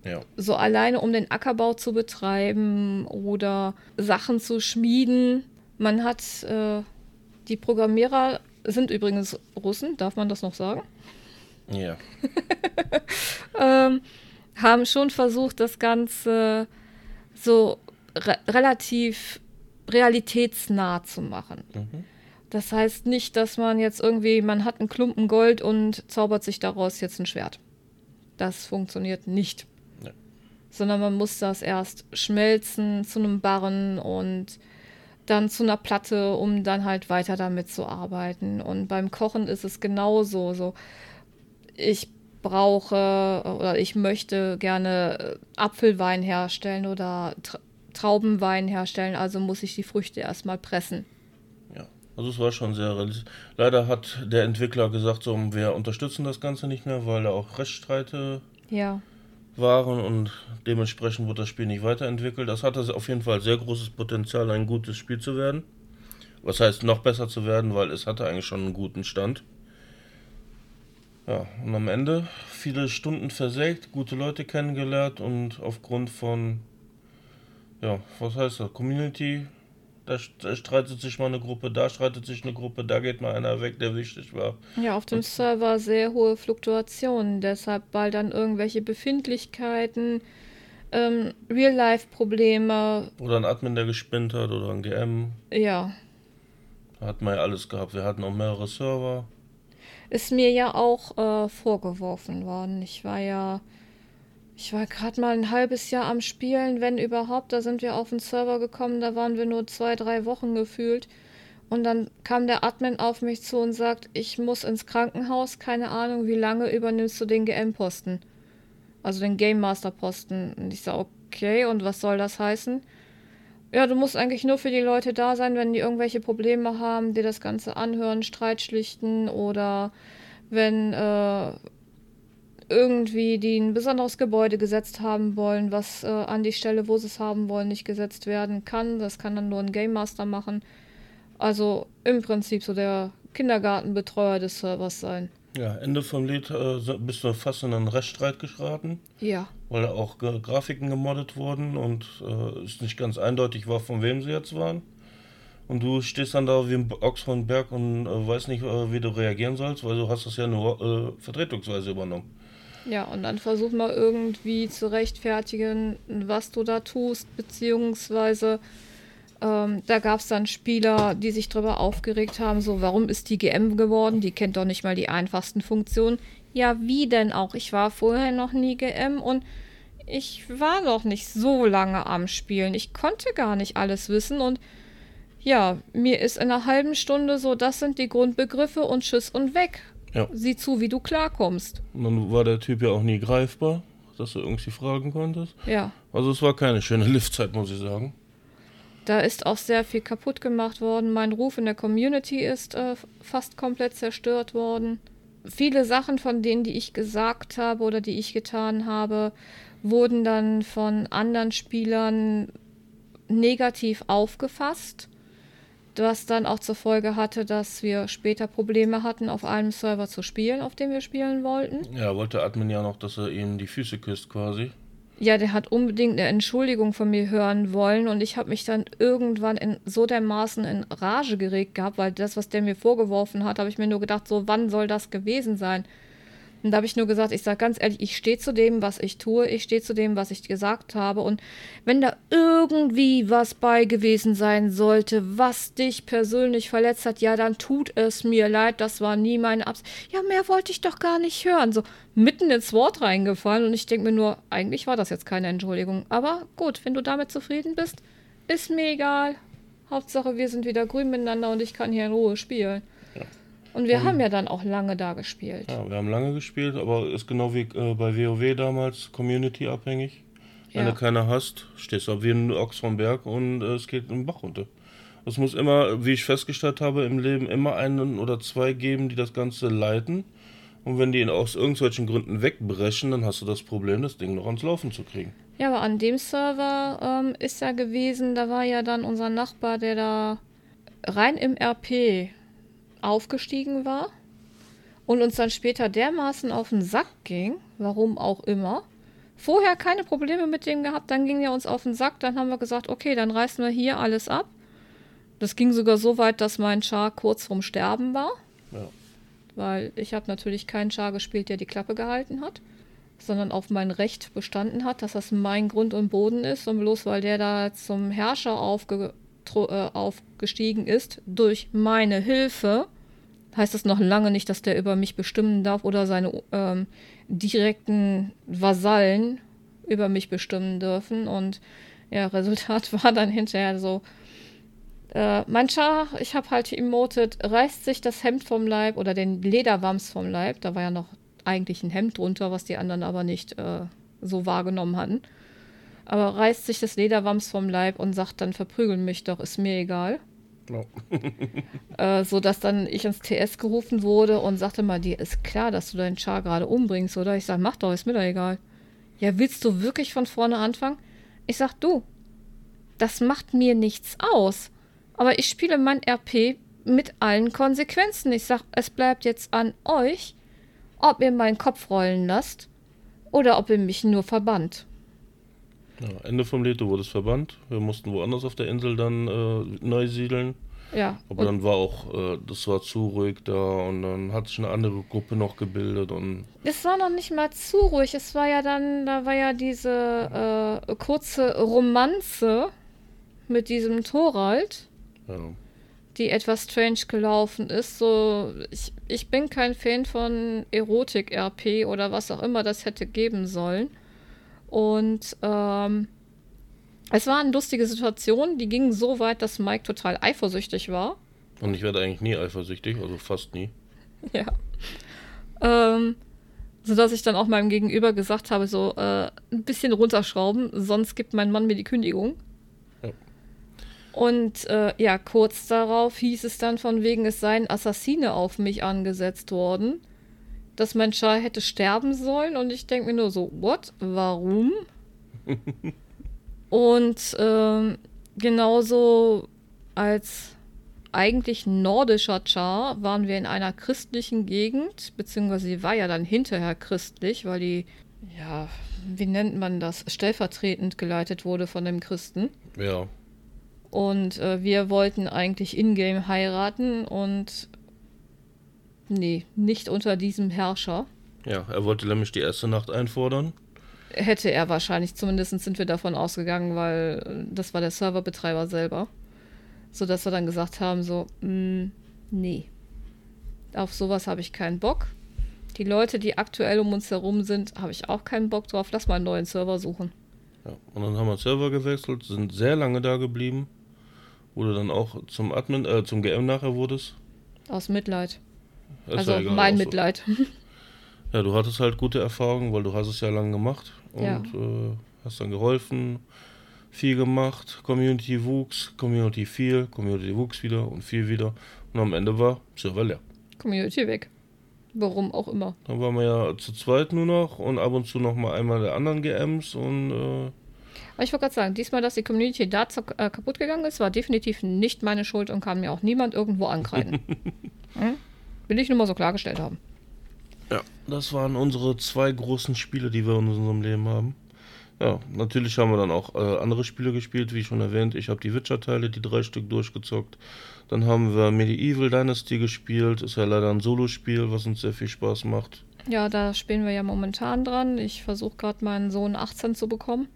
Ja. So alleine, um den Ackerbau zu betreiben oder Sachen zu schmieden. Man hat, äh, die Programmierer sind übrigens Russen, darf man das noch sagen? Ja. ähm, haben schon versucht, das Ganze so re relativ realitätsnah zu machen. Mhm. Das heißt nicht, dass man jetzt irgendwie, man hat einen Klumpen Gold und zaubert sich daraus jetzt ein Schwert. Das funktioniert nicht. Ja. Sondern man muss das erst schmelzen zu einem Barren und dann zu einer Platte, um dann halt weiter damit zu arbeiten. Und beim Kochen ist es genauso. So, ich brauche oder ich möchte gerne Apfelwein herstellen oder Traubenwein herstellen, also muss ich die Früchte erstmal pressen. Also es war schon sehr realistisch. Leider hat der Entwickler gesagt, so, wir unterstützen das Ganze nicht mehr, weil da auch Rechtsstreite ja. waren und dementsprechend wurde das Spiel nicht weiterentwickelt. Das hatte auf jeden Fall sehr großes Potenzial, ein gutes Spiel zu werden. Was heißt noch besser zu werden, weil es hatte eigentlich schon einen guten Stand. Ja, und am Ende viele Stunden versägt, gute Leute kennengelernt und aufgrund von, ja, was heißt das, Community da, streitet sich mal eine Gruppe, da streitet sich eine Gruppe, da geht mal einer weg, der wichtig war. Ja, auf dem Und Server sehr hohe Fluktuationen, deshalb weil dann irgendwelche Befindlichkeiten, ähm, Real-Life-Probleme. Oder ein Admin, der gespinnt hat, oder ein GM. Ja. Da hatten wir ja alles gehabt. Wir hatten auch mehrere Server. Ist mir ja auch äh, vorgeworfen worden. Ich war ja ich war gerade mal ein halbes Jahr am Spielen, wenn überhaupt. Da sind wir auf den Server gekommen, da waren wir nur zwei, drei Wochen gefühlt. Und dann kam der Admin auf mich zu und sagt, ich muss ins Krankenhaus, keine Ahnung, wie lange übernimmst du den GM-Posten? Also den Game Master-Posten. Und ich sage, okay, und was soll das heißen? Ja, du musst eigentlich nur für die Leute da sein, wenn die irgendwelche Probleme haben, die das Ganze anhören, Streit schlichten oder wenn äh, irgendwie die ein besonderes Gebäude gesetzt haben wollen, was äh, an die Stelle, wo sie es haben wollen, nicht gesetzt werden kann. Das kann dann nur ein Game Master machen. Also im Prinzip so der Kindergartenbetreuer des Servers sein. Ja, Ende vom Lied äh, bist du fast in einen Rechtsstreit geraten. Ja. Weil auch G Grafiken gemoddet wurden und äh, es nicht ganz eindeutig war, von wem sie jetzt waren. Und du stehst dann da wie ein Ochs von Berg und äh, weißt nicht, äh, wie du reagieren sollst, weil du hast das ja nur äh, vertretungsweise übernommen. Ja, und dann versuch mal irgendwie zu rechtfertigen, was du da tust, beziehungsweise ähm, da gab es dann Spieler, die sich darüber aufgeregt haben, so, warum ist die GM geworden? Die kennt doch nicht mal die einfachsten Funktionen. Ja, wie denn auch? Ich war vorher noch nie GM und ich war noch nicht so lange am Spielen. Ich konnte gar nicht alles wissen und ja, mir ist in einer halben Stunde so, das sind die Grundbegriffe und Tschüss und weg. Ja. Sieh zu, wie du klarkommst. Und dann war der Typ ja auch nie greifbar, dass du irgendwie fragen konntest. Ja. Also es war keine schöne Liftzeit, muss ich sagen. Da ist auch sehr viel kaputt gemacht worden. Mein Ruf in der Community ist äh, fast komplett zerstört worden. Viele Sachen von denen, die ich gesagt habe oder die ich getan habe, wurden dann von anderen Spielern negativ aufgefasst was dann auch zur Folge hatte, dass wir später Probleme hatten, auf einem Server zu spielen, auf dem wir spielen wollten. Ja, wollte Admin ja noch, dass er ihm die Füße küsst quasi. Ja, der hat unbedingt eine Entschuldigung von mir hören wollen und ich habe mich dann irgendwann in, so dermaßen in Rage geregt gehabt, weil das, was der mir vorgeworfen hat, habe ich mir nur gedacht, so wann soll das gewesen sein? Und da habe ich nur gesagt, ich sage ganz ehrlich, ich stehe zu dem, was ich tue, ich stehe zu dem, was ich gesagt habe. Und wenn da irgendwie was bei gewesen sein sollte, was dich persönlich verletzt hat, ja, dann tut es mir leid, das war nie meine Absicht. Ja, mehr wollte ich doch gar nicht hören. So mitten ins Wort reingefallen und ich denke mir nur, eigentlich war das jetzt keine Entschuldigung. Aber gut, wenn du damit zufrieden bist, ist mir egal. Hauptsache, wir sind wieder grün miteinander und ich kann hier in Ruhe spielen. Und wir um, haben ja dann auch lange da gespielt. Ja, wir haben lange gespielt, aber ist genau wie äh, bei WoW damals Community abhängig. Wenn Ja. du keine hast, stehst du wie ein Ochs vom Berg und äh, es geht im Bach runter. Es muss immer, wie ich festgestellt habe, im Leben immer einen oder zwei geben, die das Ganze leiten. Und wenn die ihn aus irgendwelchen Gründen wegbrechen, dann hast du das Problem, das Ding noch ans Laufen zu kriegen. Ja, aber an dem Server ähm, ist ja gewesen, da war ja dann unser Nachbar, der da rein im RP aufgestiegen war und uns dann später dermaßen auf den Sack ging, warum auch immer. Vorher keine Probleme mit dem gehabt, dann ging er uns auf den Sack, dann haben wir gesagt, okay, dann reißen wir hier alles ab. Das ging sogar so weit, dass mein Char kurz vorm Sterben war, Ja. weil ich habe natürlich keinen Char gespielt, der die Klappe gehalten hat sondern auf mein Recht bestanden hat, dass das mein Grund und Boden ist. Und bloß weil der da zum Herrscher aufge aufgestiegen ist durch meine Hilfe, heißt das noch lange nicht, dass der über mich bestimmen darf oder seine ähm, direkten Vasallen über mich bestimmen dürfen. Und ja, Resultat war dann hinterher so, äh, mein Char, ich habe halt emotet, reißt sich das Hemd vom Leib oder den Lederwams vom Leib. Da war ja noch eigentlich ein Hemd drunter, was die anderen aber nicht äh, so wahrgenommen hatten. Aber reißt sich das Lederwams vom Leib und sagt dann, verprügeln mich doch, ist mir egal. Ja. Äh, so dass dann ich ins TS gerufen wurde und sagte mal, dir ist klar, dass du deinen Char gerade umbringst, oder? Ich sag, mach doch, ist mir doch egal. Ja, willst du wirklich von vorne anfangen? Ich sag, du, das macht mir nichts aus. Aber ich spiele mein RP mit allen Konsequenzen. Ich sag, es bleibt jetzt an euch, ob ihr meinen Kopf rollen lasst oder ob ihr mich nur verbannt. Ja, Ende vom Lied, du wurdest verbannt. Wir mussten woanders auf der Insel dann äh, neu siedeln. Ja, Aber dann war auch, äh, das war zu ruhig da und dann hat sich eine andere Gruppe noch gebildet und es war noch nicht mal zu ruhig. Es war ja dann, da war ja diese äh, kurze Romanze mit diesem Thorald. ja. die etwas strange gelaufen ist. So, ich, ich bin kein Fan von Erotik-RP oder was auch immer das hätte geben sollen. Und ähm, es war eine lustige Situation, die ging so weit, dass Mike total eifersüchtig war. Und ich werde eigentlich nie eifersüchtig, also fast nie. Ja. Ähm, sodass ich dann auch meinem Gegenüber gesagt habe, so äh, ein bisschen runterschrauben, sonst gibt mein Mann mir die Kündigung. Ja. Und äh, ja, kurz darauf hieß es dann von wegen, es seien Assassine auf mich angesetzt worden, dass mein Char hätte sterben sollen. Und ich denke mir nur so, what? Warum? Und ähm, genauso als eigentlich nordischer Char waren wir in einer christlichen Gegend, beziehungsweise sie war ja dann hinterher christlich, weil die, ja, wie nennt man das, stellvertretend geleitet wurde von dem Christen. Ja, Und äh, wir wollten eigentlich in-game heiraten und nee, nicht unter diesem Herrscher. ja, er wollte nämlich die erste Nacht einfordern. Hätte er wahrscheinlich, zumindest sind wir davon ausgegangen, weil äh, das war der Serverbetreiber selber. Sodass wir dann gesagt haben, so, mh, nee, auf sowas habe ich keinen Bock. Die Leute, die aktuell um uns herum sind, habe ich auch keinen Bock drauf. Lass mal einen neuen Server suchen. Ja. Und dann haben wir Server gewechselt, sind sehr lange da geblieben. Wo du dann auch zum Admin, äh, zum GM nachher wurdest. Aus Mitleid. Ist also ja mein so. Mitleid. Ja, du hattest halt gute Erfahrungen, weil du hast es ja lang gemacht und Ja. äh, hast dann geholfen, viel gemacht, Community wuchs, Community viel, Community wuchs wieder und viel wieder und am Ende war Server leer. Community weg. Warum auch immer. Dann waren wir ja zu zweit nur noch und ab und zu noch mal einmal der anderen GMs und äh, Aber ich wollte gerade sagen, diesmal, dass die Community da äh, kaputt gegangen ist, war definitiv nicht meine Schuld und kann mir auch niemand irgendwo ankreiden. hm? Will ich nur mal so klargestellt haben. ja, das waren unsere zwei großen Spiele, die wir in unserem Leben haben. Ja, natürlich haben wir dann auch äh, andere Spiele gespielt, wie schon erwähnt. Ich habe die Witcher-Teile, die drei Stück durchgezockt. Dann haben wir Medieval Dynasty gespielt. Ist ja leider ein Solospiel, was uns sehr viel Spaß macht. Ja, da spielen wir ja momentan dran. Ich versuche gerade meinen Sohn 18 zu bekommen.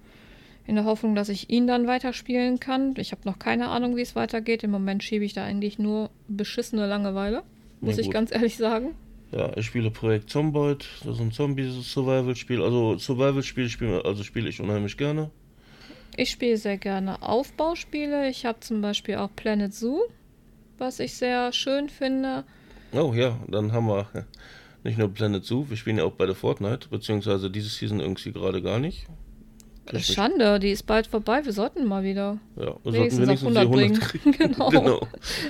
In der Hoffnung, dass ich ihn dann weiterspielen kann. Ich habe noch keine Ahnung, wie es weitergeht. Im Moment schiebe ich da eigentlich nur beschissene Langeweile. Muss Ja, ich ganz ehrlich sagen. Ja, ich spiele Projekt Zomboid. Das ist ein Zombie-Survival-Spiel. Also Survival-Spiel spielen, also spiele ich unheimlich gerne. Ich spiele sehr gerne Aufbauspiele. Ich habe zum Beispiel auch Planet Zoo, was ich sehr schön finde. Oh ja, dann haben wir nicht nur Planet Zoo, wir spielen ja auch bei der Fortnite, beziehungsweise diese Season irgendwie gerade gar nicht. Mich- Schande, die ist bald vorbei. Wir sollten mal wieder. Ja, wir Wenigstens sollten auf wenigstens 100 die 100 bringen. genau. genau.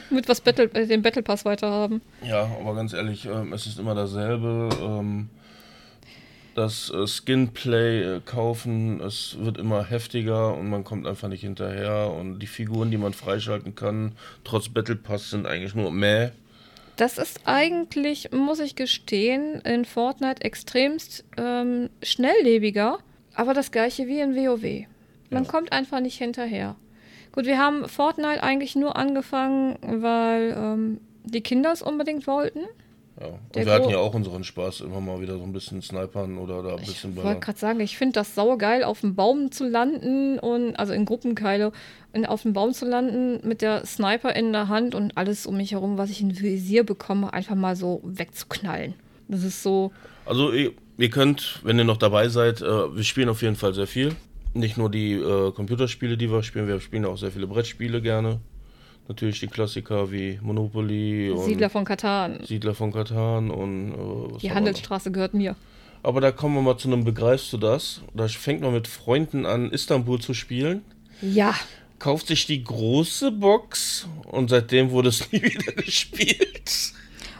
Mit was Battle, äh, den Battle Pass weiter haben. Ja, aber ganz ehrlich, ähm, es ist immer dasselbe. Ähm, das äh, Skinplay äh, kaufen, es wird immer heftiger und man kommt einfach nicht hinterher. Und die Figuren, die man freischalten kann, trotz Battle Pass, sind eigentlich nur meh. Das ist eigentlich, muss ich gestehen, in Fortnite extremst ähm, schnelllebiger, aber das gleiche wie in WoW. Man Ja. kommt einfach nicht hinterher. Gut, wir haben Fortnite eigentlich nur angefangen, weil ähm, die Kinder es unbedingt wollten. Ja. Und Der wir hatten ja auch unseren Spaß, immer mal wieder so ein bisschen snipern oder da ein Ich bisschen wollte ballern. gerade sagen, ich finde das saugeil, auf dem Baum zu landen und also in Gruppenkeile in, auf dem Baum zu landen mit der Sniper in der Hand und alles um mich herum, was ich in Visier bekomme, einfach mal so wegzuknallen. Das ist so, Also ihr, könnt, wenn ihr noch dabei seid, äh, wir spielen auf jeden Fall sehr viel. Nicht nur die äh, Computerspiele, die wir spielen, wir spielen auch sehr viele Brettspiele gerne. Natürlich die Klassiker wie Monopoly und Siedler von Katan. Siedler von Katan und äh, Die Handelsstraße gehört mir. Aber da kommen wir mal zu einem Begreifst du das? Da fängt man mit Freunden an, Istanbul zu spielen, Ja, kauft sich die große Box und seitdem wurde es nie wieder gespielt.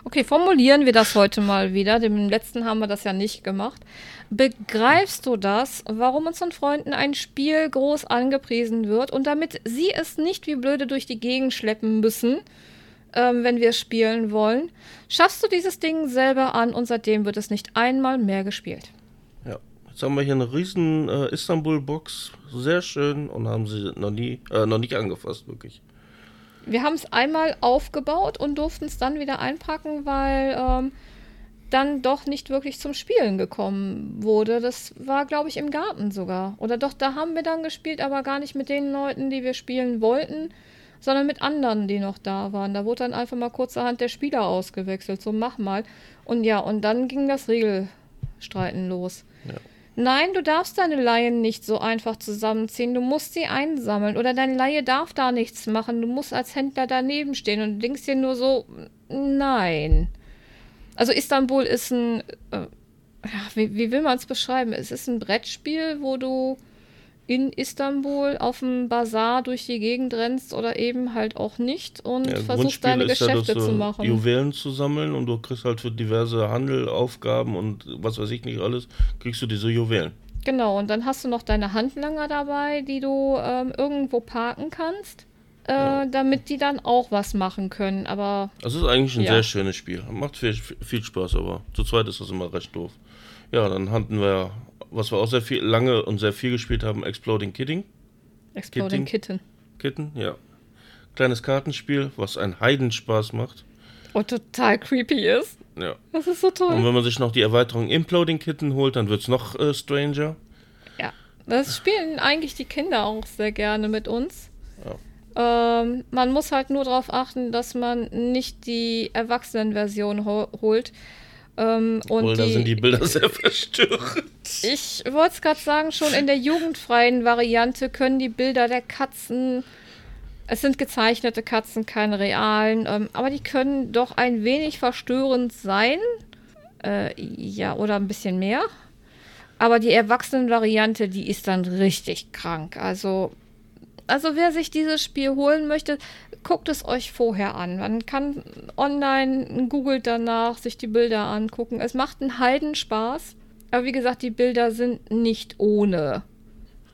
Okay, formulieren wir das heute mal wieder. Dem letzten haben wir das ja nicht gemacht. Begreifst du das, warum unseren Freunden ein Spiel groß angepriesen wird und damit sie es nicht wie blöde durch die Gegend schleppen müssen, ähm, wenn wir spielen wollen, schaffst du dieses Ding selber an und seitdem wird es nicht einmal mehr gespielt. Ja, jetzt haben wir hier eine riesen äh, Istanbul-Box, sehr schön und haben sie noch nie, äh, noch nicht angefasst, wirklich. Wir haben es einmal aufgebaut und durften es dann wieder einpacken, weil ähm, dann doch nicht wirklich zum Spielen gekommen wurde. Das war, glaube ich, im Garten sogar. Oder doch, da haben wir dann gespielt, aber gar nicht mit den Leuten, die wir spielen wollten, sondern mit anderen, die noch da waren. Da wurde dann einfach mal kurzerhand der Spieler ausgewechselt. So, mach mal. Und ja, und dann ging das Regelstreiten los. Ja. Nein, du darfst deine Laien nicht so einfach zusammenziehen. Du musst sie einsammeln. Oder deine Laie darf da nichts machen. Du musst als Händler daneben stehen und denkst dir nur so, nein. Also Istanbul ist ein, äh, ja, wie, wie will man es beschreiben? Es ist ein Brettspiel, wo du in Istanbul auf dem Bazar durch die Gegend rennst oder eben halt auch nicht und Ja, versuchst deine ja, Geschäfte dass zu machen. Juwelen zu sammeln und du kriegst halt für diverse Handel, Aufgaben und was weiß ich nicht alles, kriegst du diese Juwelen. Genau, und dann hast du noch deine Handlanger dabei, die du ähm, irgendwo parken kannst, äh, Ja. damit die dann auch was machen können. Aber Das ist eigentlich ein Ja. sehr schönes Spiel. Macht viel, viel Spaß, aber zu zweit ist das immer recht doof. Ja, dann hatten wir, was wir auch sehr viel, lange und sehr viel gespielt haben, Exploding Kidding. Exploding Kitten. Kitten. Ja. Kleines Kartenspiel, was einen Heidenspaß macht. Und total creepy ist. Ja. Das ist so toll. Und wenn man sich noch die Erweiterung Imploding Kitten holt, dann wird es noch äh, stranger. Ja, das spielen eigentlich die Kinder auch sehr gerne mit uns. Ähm, man muss halt nur darauf achten, dass man nicht die Erwachsenenversion ho holt. Ähm, und Obwohl, da sind die Bilder sehr verstörend. ich wollte es gerade sagen, schon in der jugendfreien Variante können die Bilder der Katzen, es sind gezeichnete Katzen, keine realen, ähm, aber die können doch ein wenig verstörend sein. Äh, ja, oder ein bisschen mehr. Aber die Erwachsenen-Variante, die ist dann richtig krank. Also, also wer sich dieses Spiel holen möchte, guckt es euch vorher an. Man kann online, googelt danach, sich die Bilder angucken. Es macht einen Heidenspaß. Aber wie gesagt, die Bilder sind nicht ohne.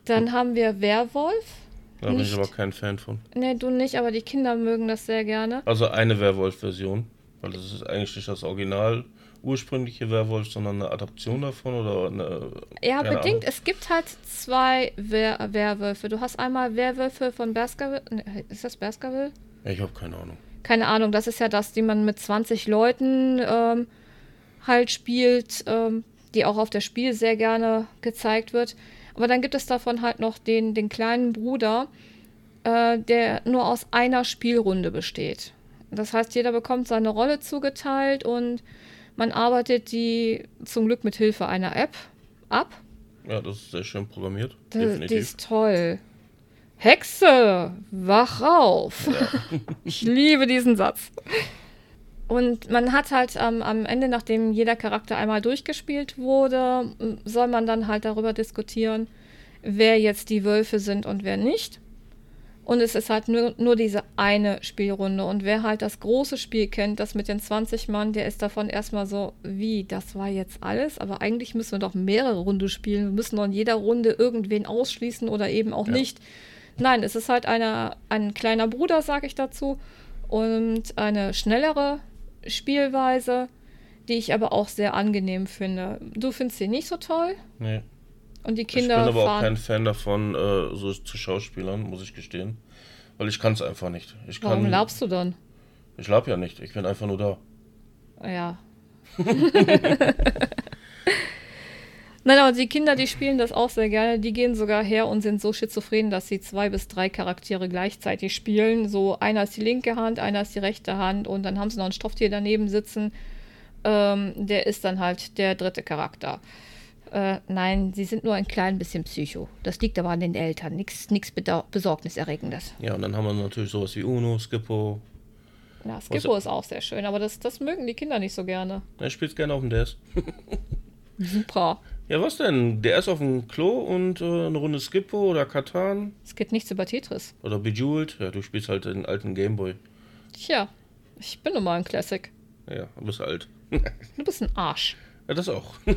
Dann haben wir Werwolf. Da bin ich aber kein Fan von. Ne, du nicht, aber die Kinder mögen das sehr gerne. Also eine Werwolf-Version. Weil das ist eigentlich nicht das Original ursprüngliche Werwolf, sondern eine Adaption davon oder eine. Ja, bedingt. Ahnung. Es gibt halt zwei Wer Werwölfe. Du hast einmal Werwölfe von Baskerville. Ist das Baskerville? Ja, ich habe keine Ahnung. Keine Ahnung, das ist ja das, die man mit 20 Leuten ähm, halt spielt, ähm, die auch auf der Spiel sehr gerne gezeigt wird. Aber dann gibt es davon halt noch den, den kleinen Bruder, äh, der nur aus einer Spielrunde besteht. Das heißt, jeder bekommt seine Rolle zugeteilt und man arbeitet die zum Glück mit Hilfe einer App ab. Ja, das ist sehr schön programmiert. Die, die definitiv. ist toll. Hexe, wach auf. ich liebe diesen Satz. Und man hat halt ähm, am Ende, nachdem jeder Charakter einmal durchgespielt wurde, soll man dann halt darüber diskutieren, wer jetzt die Wölfe sind und wer nicht. Und es ist halt nur, nur diese eine Spielrunde. Und wer halt das große Spiel kennt, das mit den 20 Mann, der ist davon erstmal so, wie, das war jetzt alles? Aber eigentlich müssen wir doch mehrere Runden spielen. Wir müssen doch in jeder Runde irgendwen ausschließen oder eben auch ja. nicht. Nein, es ist halt eine, ein kleiner Bruder, sage ich dazu. Und eine schnellere Spielweise, die ich aber auch sehr angenehm finde. Du findest sie nicht so toll? Nee. Und die Kinder. Ich bin aber auch kein Fan davon, äh, so zu Schauspielern, muss ich gestehen. Weil ich kann es einfach nicht. Ich Warum kann, labst du dann? Ich lab ja nicht, ich bin einfach nur da. Ja. Nein, aber die Kinder, die spielen das auch sehr gerne. Die gehen sogar her und sind so schizophren, dass sie zwei bis drei Charaktere gleichzeitig spielen. So einer ist die linke Hand, einer ist die rechte Hand und dann haben sie noch ein Stofftier daneben sitzen. Ähm, der ist dann halt der dritte Charakter. Äh, nein, sie sind nur ein klein bisschen Psycho. Das liegt aber an den Eltern. Nichts Besorgniserregendes. Ja, und dann haben wir natürlich sowas wie Uno, Skippo. Ja, Skippo ist auch sehr schön, aber das, das mögen die Kinder nicht so gerne. Er spielt gerne auf dem DS. Super. Ja, was denn? DS auf dem Klo und äh, eine Runde Skippo oder Katan? Es geht nichts über Tetris. Oder Bejeweled. Ja, du spielst halt den alten Gameboy. Tja, ich bin nun mal ein Classic. Ja, du bist alt. du bist ein Arsch. Ja, das auch.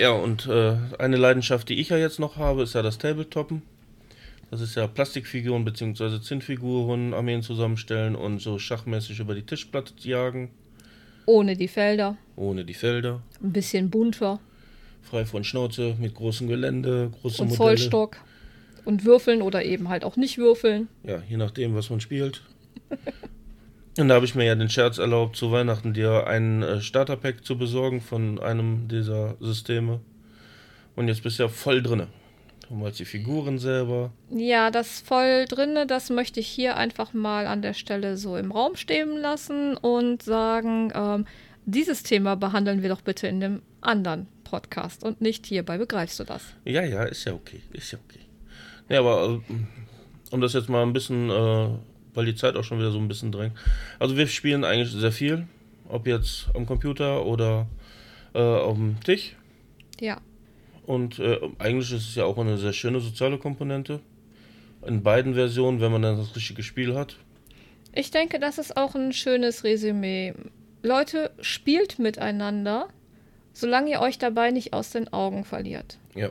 ja, und äh, eine Leidenschaft, die ich ja jetzt noch habe, ist ja das Tabletoppen. Das ist ja Plastikfiguren bzw. Zinnfiguren, Armeen zusammenstellen und so schachmäßig über die Tischplatte jagen. Ohne die Felder. Ohne die Felder. Ein bisschen bunter. Frei von Schnauze, mit großem Gelände, große und Modelle. Zollstock. Und würfeln oder eben halt auch nicht würfeln. Ja, je nachdem, was man spielt. Und da habe ich mir ja den Scherz erlaubt, zu Weihnachten dir ein äh, Starterpack zu besorgen von einem dieser Systeme. Und jetzt bist du ja voll drinne. Du malst die Figuren selber. Ja, das voll drinne, das möchte ich hier einfach mal an der Stelle so im Raum stehen lassen und sagen, ähm, dieses Thema behandeln wir doch bitte in dem anderen Podcast und nicht hierbei. Begreifst du das? Ja, ja, ist ja okay. Ist ja okay. Ja, aber äh, um das jetzt mal ein bisschen äh, weil die Zeit auch schon wieder so ein bisschen drängt. Also wir spielen eigentlich sehr viel, ob jetzt am Computer oder äh, auf dem Tisch. Ja. Und äh, eigentlich ist es ja auch eine sehr schöne soziale Komponente. In beiden Versionen, wenn man dann das richtige Spiel hat. Ich denke, das ist auch ein schönes Resümee. Leute, spielt miteinander, solange ihr euch dabei nicht aus den Augen verliert. Ja.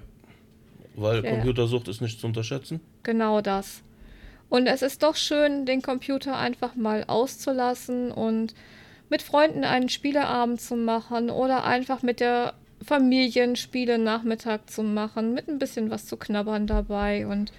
Weil ja. Computersucht ist nicht zu unterschätzen. Genau das. Und es ist doch schön, den Computer einfach mal auszulassen und mit Freunden einen Spieleabend zu machen oder einfach mit der Familienspiele Nachmittag zu machen, mit ein bisschen was zu knabbern dabei und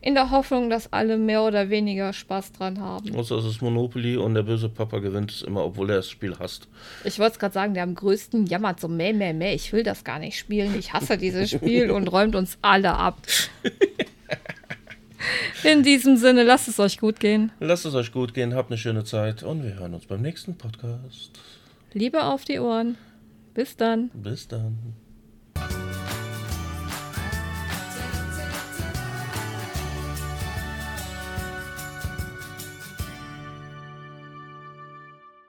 in der Hoffnung, dass alle mehr oder weniger Spaß dran haben. Außer es ist Monopoly und der böse Papa gewinnt es immer, obwohl er das Spiel hasst. Ich wollte es gerade sagen, der am größten jammert so, meh, meh, meh, ich will das gar nicht spielen, ich hasse dieses Spiel und räumt uns alle ab. In diesem Sinne, lasst es euch gut gehen. Lasst es euch gut gehen, habt eine schöne Zeit und wir hören uns beim nächsten Podcast. Liebe auf die Ohren. Bis dann. Bis dann.